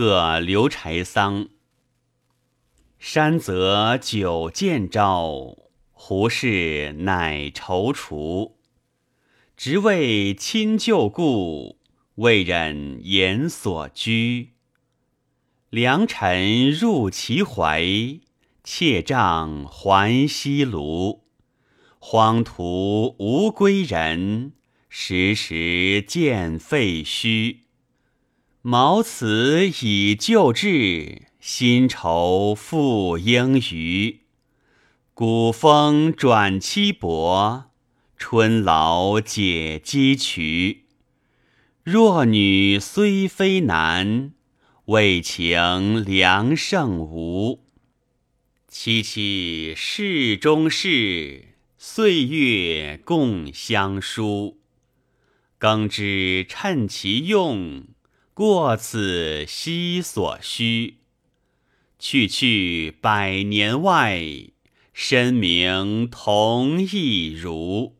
贺刘柴桑。山泽久见朝，胡氏乃踌躇。直为亲旧故，未忍言所居。良辰入其怀，妾帐还西庐。荒途无归人，时时见废墟。毛辞以旧志，新愁复应余。古风转凄薄，春劳解机渠。弱女虽非男，为情良胜无。凄凄世中事，岁月共相书。耕之趁其用。过此夕所需，去去百年外，身明同一如。